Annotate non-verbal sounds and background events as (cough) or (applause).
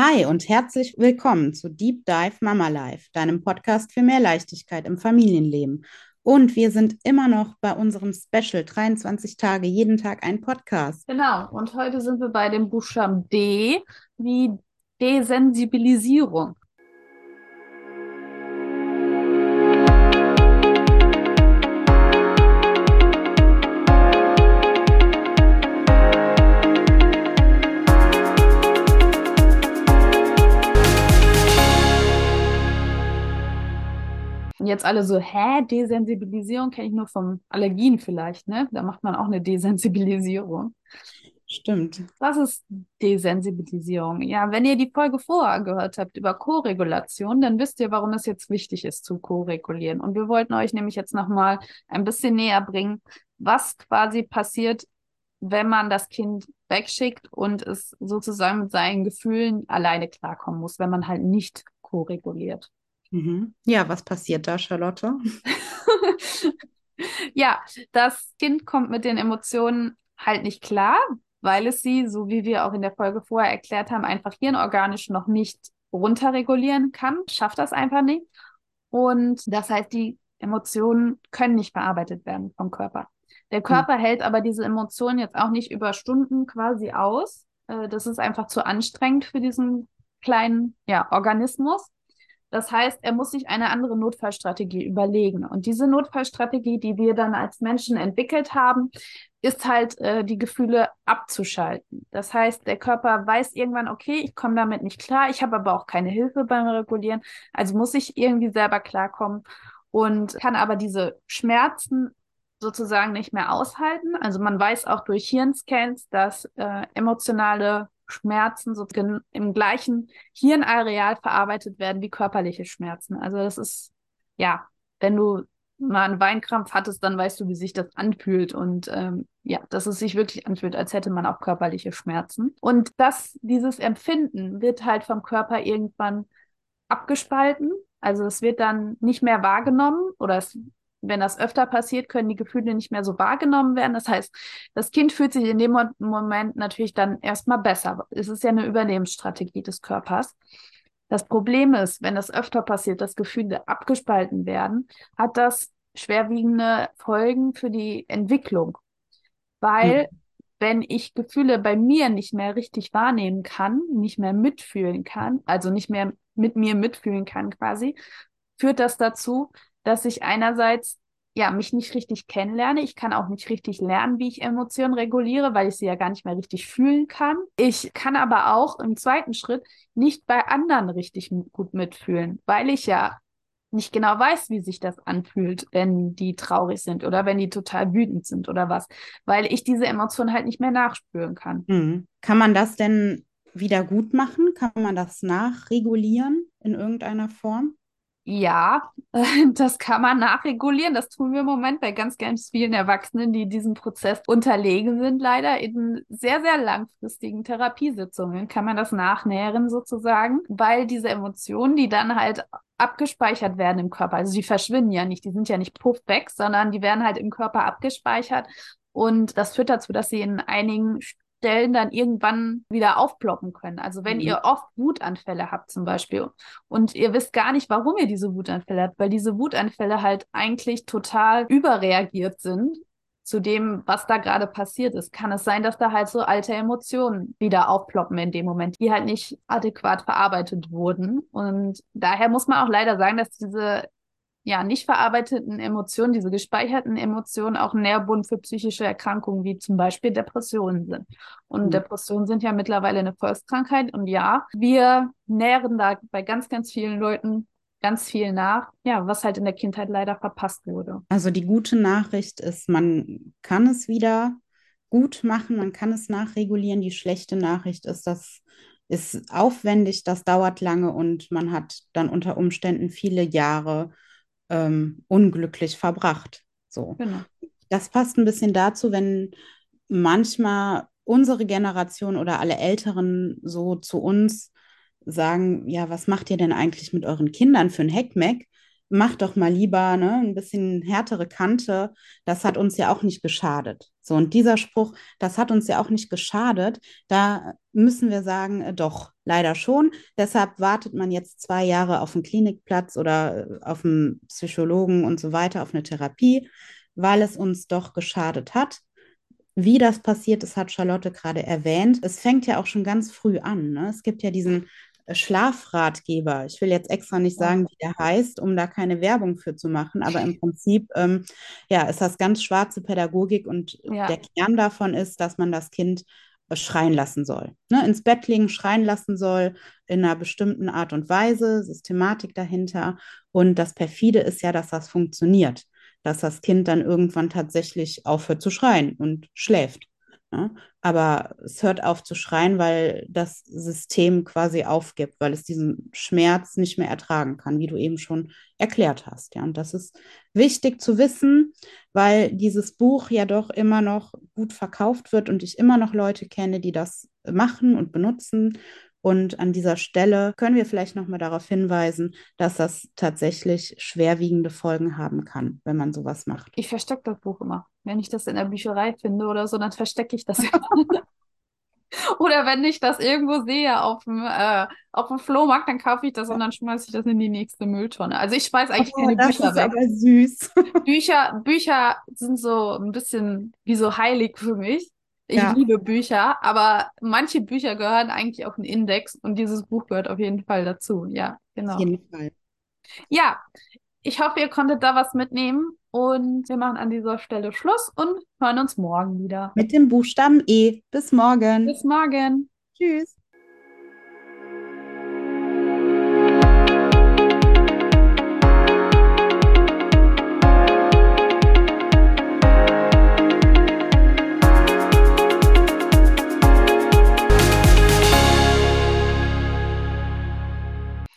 Hi und herzlich willkommen zu Deep Dive Mama Life, deinem Podcast für mehr Leichtigkeit im Familienleben. Und wir sind immer noch bei unserem Special 23 Tage, jeden Tag ein Podcast. Genau, und heute sind wir bei dem Buchstaben D wie Desensibilisierung. Jetzt alle so, hä, Desensibilisierung kenne ich nur vom Allergien vielleicht, ne? Da macht man auch eine Desensibilisierung. Stimmt. Was ist Desensibilisierung? Ja, wenn ihr die Folge vorher gehört habt über Koregulation, dann wisst ihr, warum es jetzt wichtig ist zu koregulieren. Und wir wollten euch nämlich jetzt nochmal ein bisschen näher bringen, was quasi passiert, wenn man das Kind wegschickt und es sozusagen mit seinen Gefühlen alleine klarkommen muss, wenn man halt nicht koreguliert. Mhm. Ja, was passiert da, Charlotte? (laughs) ja, das Kind kommt mit den Emotionen halt nicht klar, weil es sie, so wie wir auch in der Folge vorher erklärt haben, einfach hirnorganisch noch nicht runterregulieren kann, schafft das einfach nicht. Und das heißt, die Emotionen können nicht verarbeitet werden vom Körper. Der Körper hm. hält aber diese Emotionen jetzt auch nicht über Stunden quasi aus. Äh, das ist einfach zu anstrengend für diesen kleinen ja, Organismus. Das heißt, er muss sich eine andere Notfallstrategie überlegen. Und diese Notfallstrategie, die wir dann als Menschen entwickelt haben, ist halt äh, die Gefühle abzuschalten. Das heißt, der Körper weiß irgendwann, okay, ich komme damit nicht klar, ich habe aber auch keine Hilfe beim Regulieren, also muss ich irgendwie selber klarkommen und kann aber diese Schmerzen sozusagen nicht mehr aushalten. Also man weiß auch durch Hirnscans, dass äh, emotionale Schmerzen so im gleichen Hirnareal verarbeitet werden wie körperliche Schmerzen. Also das ist, ja, wenn du mal einen Weinkrampf hattest, dann weißt du, wie sich das anfühlt. Und ähm, ja, dass es sich wirklich anfühlt, als hätte man auch körperliche Schmerzen. Und das, dieses Empfinden wird halt vom Körper irgendwann abgespalten. Also es wird dann nicht mehr wahrgenommen oder es wenn das öfter passiert, können die Gefühle nicht mehr so wahrgenommen werden. Das heißt, das Kind fühlt sich in dem Moment natürlich dann erstmal besser. Es ist ja eine Überlebensstrategie des Körpers. Das Problem ist, wenn das öfter passiert, dass Gefühle abgespalten werden, hat das schwerwiegende Folgen für die Entwicklung. Weil, hm. wenn ich Gefühle bei mir nicht mehr richtig wahrnehmen kann, nicht mehr mitfühlen kann, also nicht mehr mit mir mitfühlen kann quasi, führt das dazu, dass ich einerseits ja mich nicht richtig kennenlerne. Ich kann auch nicht richtig lernen, wie ich Emotionen reguliere, weil ich sie ja gar nicht mehr richtig fühlen kann. Ich kann aber auch im zweiten Schritt nicht bei anderen richtig gut mitfühlen, weil ich ja nicht genau weiß, wie sich das anfühlt, wenn die traurig sind oder wenn die total wütend sind oder was, weil ich diese Emotionen halt nicht mehr nachspüren kann. Mhm. Kann man das denn wieder gut machen? Kann man das nachregulieren in irgendeiner Form? Ja, (laughs) das kann man nachregulieren. Das tun wir im Moment bei ganz, ganz vielen Erwachsenen, die diesem Prozess unterlegen sind. Leider in sehr, sehr langfristigen Therapiesitzungen kann man das nachnähren sozusagen, weil diese Emotionen, die dann halt abgespeichert werden im Körper, also die verschwinden ja nicht, die sind ja nicht puff weg, sondern die werden halt im Körper abgespeichert. Und das führt dazu, dass sie in einigen Stellen dann irgendwann wieder aufploppen können. Also wenn mhm. ihr oft Wutanfälle habt zum Beispiel und ihr wisst gar nicht, warum ihr diese Wutanfälle habt, weil diese Wutanfälle halt eigentlich total überreagiert sind zu dem, was da gerade passiert ist, kann es sein, dass da halt so alte Emotionen wieder aufploppen in dem Moment, die halt nicht adäquat verarbeitet wurden. Und daher muss man auch leider sagen, dass diese ja, nicht verarbeiteten Emotionen, diese gespeicherten Emotionen auch ein Nährbund für psychische Erkrankungen wie zum Beispiel Depressionen sind. Und mhm. Depressionen sind ja mittlerweile eine Volkskrankheit. Und ja, wir nähren da bei ganz, ganz vielen Leuten ganz viel nach, ja, was halt in der Kindheit leider verpasst wurde. Also die gute Nachricht ist, man kann es wieder gut machen, man kann es nachregulieren. Die schlechte Nachricht ist, dass ist aufwendig, das dauert lange und man hat dann unter Umständen viele Jahre ähm, unglücklich verbracht. So. Genau. Das passt ein bisschen dazu, wenn manchmal unsere Generation oder alle Älteren so zu uns sagen, ja, was macht ihr denn eigentlich mit euren Kindern für ein Heckmeck? Mach doch mal lieber ne, ein bisschen härtere Kante. Das hat uns ja auch nicht geschadet. So, und dieser Spruch, das hat uns ja auch nicht geschadet. Da müssen wir sagen, äh, doch, leider schon. Deshalb wartet man jetzt zwei Jahre auf einen Klinikplatz oder äh, auf einen Psychologen und so weiter, auf eine Therapie, weil es uns doch geschadet hat. Wie das passiert ist, hat Charlotte gerade erwähnt. Es fängt ja auch schon ganz früh an. Ne? Es gibt ja diesen Schlafratgeber. Ich will jetzt extra nicht sagen, wie der heißt, um da keine Werbung für zu machen, aber im (laughs) Prinzip, ähm, ja, ist das ganz schwarze Pädagogik und ja. der Kern davon ist, dass man das Kind äh, schreien lassen soll. Ne? Ins Bett legen, schreien lassen soll, in einer bestimmten Art und Weise, Systematik dahinter. Und das Perfide ist ja, dass das funktioniert, dass das Kind dann irgendwann tatsächlich aufhört zu schreien und schläft. Ja? Aber es hört auf zu schreien, weil das System quasi aufgibt, weil es diesen Schmerz nicht mehr ertragen kann, wie du eben schon erklärt hast. Ja? Und das ist wichtig zu wissen, weil dieses Buch ja doch immer noch gut verkauft wird und ich immer noch Leute kenne, die das machen und benutzen und an dieser Stelle können wir vielleicht nochmal darauf hinweisen, dass das tatsächlich schwerwiegende Folgen haben kann, wenn man sowas macht. Ich verstecke das Buch immer. Wenn ich das in der Bücherei finde oder so, dann verstecke ich das. (laughs) oder wenn ich das irgendwo sehe auf dem, äh, auf dem Flohmarkt, dann kaufe ich das und dann schmeiße ich das in die nächste Mülltonne. Also ich schmeiße eigentlich oh, keine das Bücher ist weg. Aber süß. Bücher, Bücher sind so ein bisschen wie so heilig für mich. Ich ja. liebe Bücher, aber manche Bücher gehören eigentlich auf den Index und dieses Buch gehört auf jeden Fall dazu. Ja, genau. Auf jeden Fall. Ja, ich hoffe, ihr konntet da was mitnehmen und wir machen an dieser Stelle Schluss und hören uns morgen wieder. Mit dem Buchstaben E. Bis morgen. Bis morgen. Tschüss.